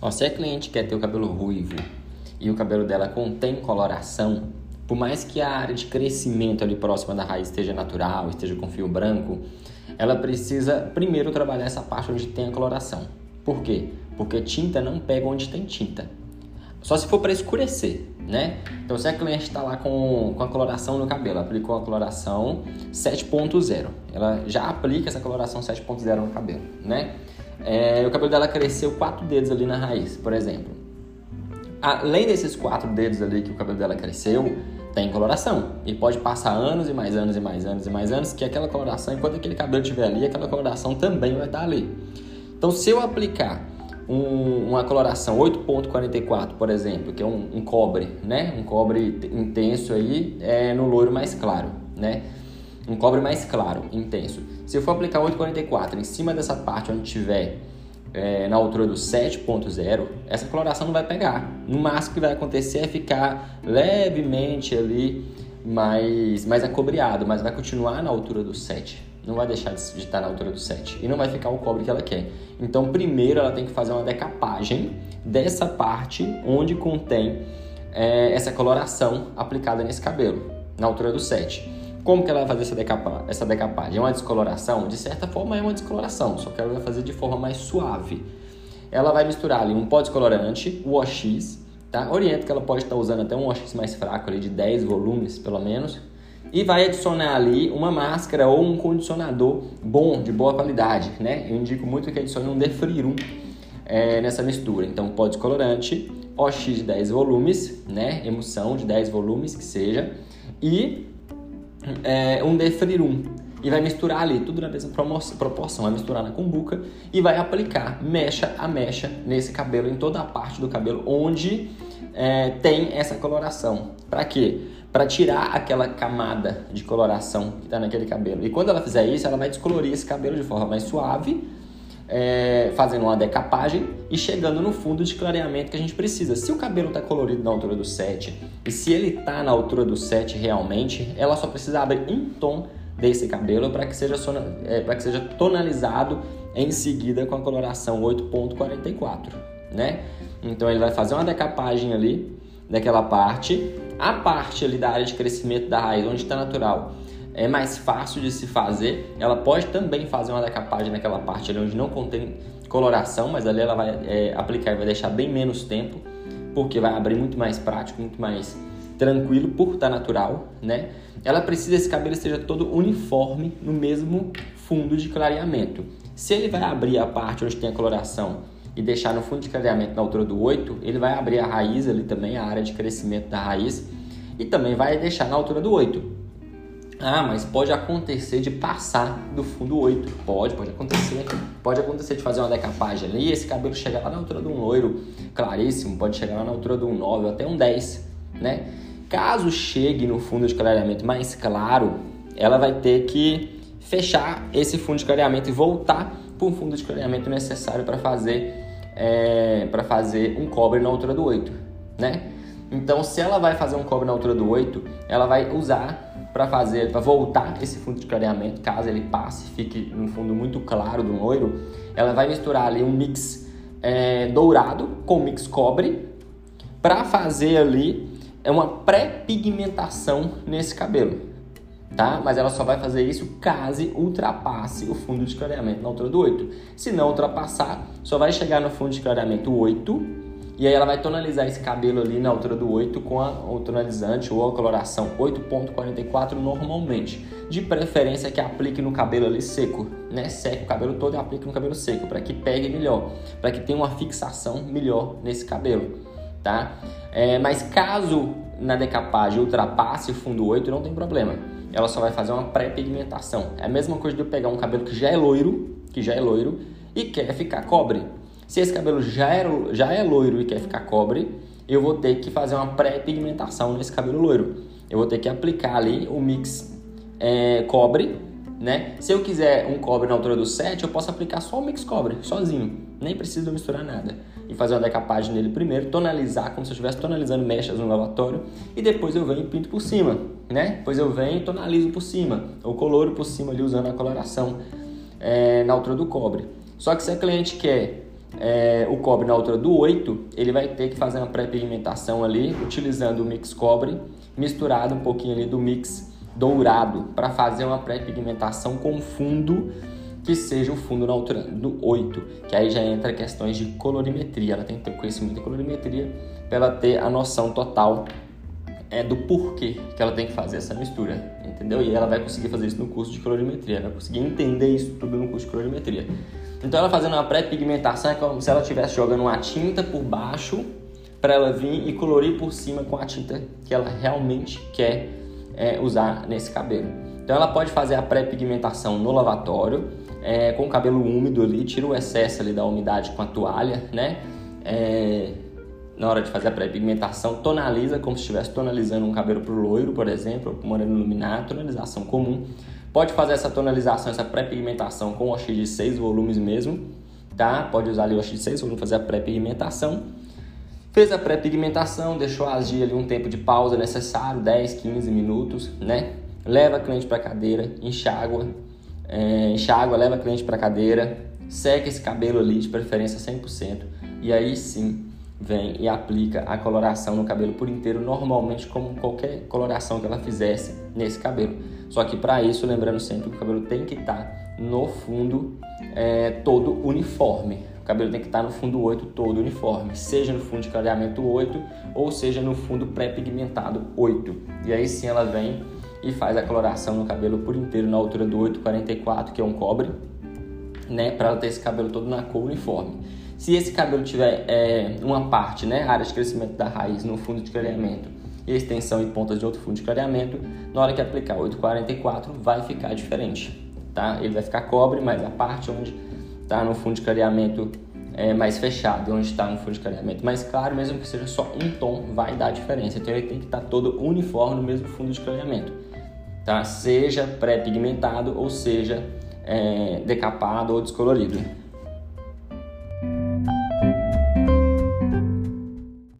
Ó, se a cliente quer ter o cabelo ruivo e o cabelo dela contém coloração, por mais que a área de crescimento ali próxima da raiz esteja natural, esteja com fio branco, ela precisa primeiro trabalhar essa parte onde tem a coloração. Por quê? Porque tinta não pega onde tem tinta. Só se for para escurecer, né? Então, se a cliente está lá com, com a coloração no cabelo, aplicou a coloração 7.0, ela já aplica essa coloração 7.0 no cabelo, né? É, o cabelo dela cresceu quatro dedos ali na raiz, por exemplo. Além desses quatro dedos ali que o cabelo dela cresceu, tem coloração. E pode passar anos e mais anos e mais anos e mais anos que aquela coloração, enquanto aquele cabelo estiver ali, aquela coloração também vai estar ali. Então, se eu aplicar um, uma coloração 8.44, por exemplo, que é um, um, cobre, né? Um cobre intenso aí é, no loiro mais claro, né? Um cobre mais claro, intenso. Se eu for aplicar 8.44 em cima dessa parte onde tiver é, na altura do 7.0, essa coloração não vai pegar. No máximo que vai acontecer é ficar levemente ali mais, mais acobreado, mas vai continuar na altura do 7. Não vai deixar de estar na altura do 7 e não vai ficar o cobre que ela quer. Então, primeiro ela tem que fazer uma decapagem dessa parte onde contém é, essa coloração aplicada nesse cabelo, na altura do 7. Como que ela vai fazer essa, decapa essa decapagem? É uma descoloração? De certa forma é uma descoloração, só que ela vai fazer de forma mais suave. Ela vai misturar ali um pó descolorante, o OX, tá? Orienta que ela pode estar usando até um OX mais fraco ali de 10 volumes, pelo menos. E vai adicionar ali uma máscara ou um condicionador bom, de boa qualidade, né? Eu indico muito que adicione um defrirum é, nessa mistura. Então, pó descolorante, OX de 10 volumes, né? Emulsão de 10 volumes, que seja. E é, um defrirum e vai misturar ali tudo na mesma proporção, vai misturar na cumbuca e vai aplicar mecha a mecha nesse cabelo, em toda a parte do cabelo onde é, tem essa coloração. Para quê? Para tirar aquela camada de coloração que está naquele cabelo. E quando ela fizer isso, ela vai descolorir esse cabelo de forma mais suave é, fazendo uma decapagem e chegando no fundo de clareamento que a gente precisa. Se o cabelo está colorido na altura do 7 e se ele está na altura do 7 realmente, ela só precisa abrir um tom desse cabelo para que, seja, é, que seja tonalizado em seguida com a coloração 8.44, né? Então ele vai fazer uma decapagem ali daquela parte, a parte ali da área de crescimento da raiz, onde está natural, é mais fácil de se fazer. Ela pode também fazer uma decapagem naquela parte ali onde não contém coloração, mas ali ela vai é, aplicar e vai deixar bem menos tempo, porque vai abrir muito mais prático, muito mais tranquilo por estar natural, né? Ela precisa que esse cabelo esteja todo uniforme no mesmo fundo de clareamento. Se ele vai abrir a parte onde tem a coloração e deixar no fundo de clareamento na altura do 8, ele vai abrir a raiz ali também, a área de crescimento da raiz, e também vai deixar na altura do 8. Ah, mas pode acontecer de passar do fundo 8. Pode, pode acontecer. Pode acontecer de fazer uma decapagem ali e esse cabelo chegar lá na altura de um loiro claríssimo, pode chegar lá na altura de um 9 até um 10, né? Caso chegue no fundo de clareamento mais claro, ela vai ter que fechar esse fundo de clareamento e voltar para o fundo de clareamento necessário para fazer é, para fazer um cobre na altura do 8, né? Então, se ela vai fazer um cobre na altura do 8, ela vai usar para fazer, para voltar esse fundo de clareamento, caso ele passe, fique um fundo muito claro do loiro, ela vai misturar ali um mix é, dourado com mix cobre para fazer ali é uma pré-pigmentação nesse cabelo, tá? Mas ela só vai fazer isso caso ultrapasse o fundo de clareamento na altura do 8. Se não ultrapassar, só vai chegar no fundo de clareamento 8 e aí ela vai tonalizar esse cabelo ali na altura do 8 com a, o tonalizante ou a coloração 8.44 normalmente. De preferência que aplique no cabelo ali seco, né? Seque o cabelo todo e aplique no cabelo seco para que pegue melhor, para que tenha uma fixação melhor nesse cabelo, tá? É, mas caso na decapagem ultrapasse o fundo 8, não tem problema. Ela só vai fazer uma pré-pigmentação. É a mesma coisa de eu pegar um cabelo que já é loiro, que já é loiro e quer ficar cobre se esse cabelo já é, já é loiro e quer ficar cobre, eu vou ter que fazer uma pré-pigmentação nesse cabelo loiro. Eu vou ter que aplicar ali o mix é, cobre, né? Se eu quiser um cobre na altura do 7, eu posso aplicar só o mix cobre, sozinho. Nem preciso misturar nada. E fazer uma decapagem nele primeiro, tonalizar como se eu estivesse tonalizando mechas no lavatório. E depois eu venho e pinto por cima, né? Depois eu venho e tonalizo por cima. Ou coloro por cima ali usando a coloração é, na altura do cobre. Só que se a cliente quer é, o cobre na altura do 8, ele vai ter que fazer uma pré-pigmentação ali, utilizando o mix cobre, misturado um pouquinho ali do mix dourado, para fazer uma pré-pigmentação com fundo que seja o fundo na altura do 8, que aí já entra questões de colorimetria. Ela tem que ter conhecimento de colorimetria para ela ter a noção total é, do porquê que ela tem que fazer essa mistura, entendeu? E ela vai conseguir fazer isso no curso de colorimetria, ela vai conseguir entender isso tudo no curso de colorimetria. Então ela fazendo uma pré-pigmentação é como se ela estivesse jogando uma tinta por baixo para ela vir e colorir por cima com a tinta que ela realmente quer é, usar nesse cabelo. Então ela pode fazer a pré-pigmentação no lavatório, é, com o cabelo úmido ali, tira o excesso ali da umidade com a toalha, né? É, na hora de fazer a pré-pigmentação, tonaliza como se estivesse tonalizando um cabelo para o loiro, por exemplo, para o moreno iluminado, tonalização comum. Pode fazer essa tonalização, essa pré-pigmentação com OX de 6 volumes mesmo, tá? Pode usar ali o de 6 volumes fazer a pré-pigmentação. Fez a pré-pigmentação, deixou agir ali um tempo de pausa necessário, 10, 15 minutos, né? Leva a cliente para cadeira, enxágua, é, enxágua, leva a cliente para cadeira, seca esse cabelo ali, de preferência 100%, e aí sim vem e aplica a coloração no cabelo por inteiro, normalmente como qualquer coloração que ela fizesse nesse cabelo. Só que para isso, lembrando sempre que o cabelo tem que estar tá no fundo é, todo uniforme. O cabelo tem que estar tá no fundo 8 todo uniforme, seja no fundo de clareamento 8 ou seja no fundo pré-pigmentado 8. E aí sim ela vem e faz a coloração no cabelo por inteiro na altura do 844, que é um cobre, né, para ela ter esse cabelo todo na cor uniforme. Se esse cabelo tiver é, uma parte, né, área de crescimento da raiz no fundo de clareamento e extensão e pontas de outro fundo de clareamento, na hora que aplicar 844 vai ficar diferente, tá? Ele vai ficar cobre, mas a parte onde está no fundo de clareamento é mais fechado, onde está no fundo de clareamento mais claro, mesmo que seja só um tom, vai dar diferença. Então ele tem que estar tá todo uniforme no mesmo fundo de clareamento, tá? Seja pré-pigmentado ou seja é, decapado ou descolorido.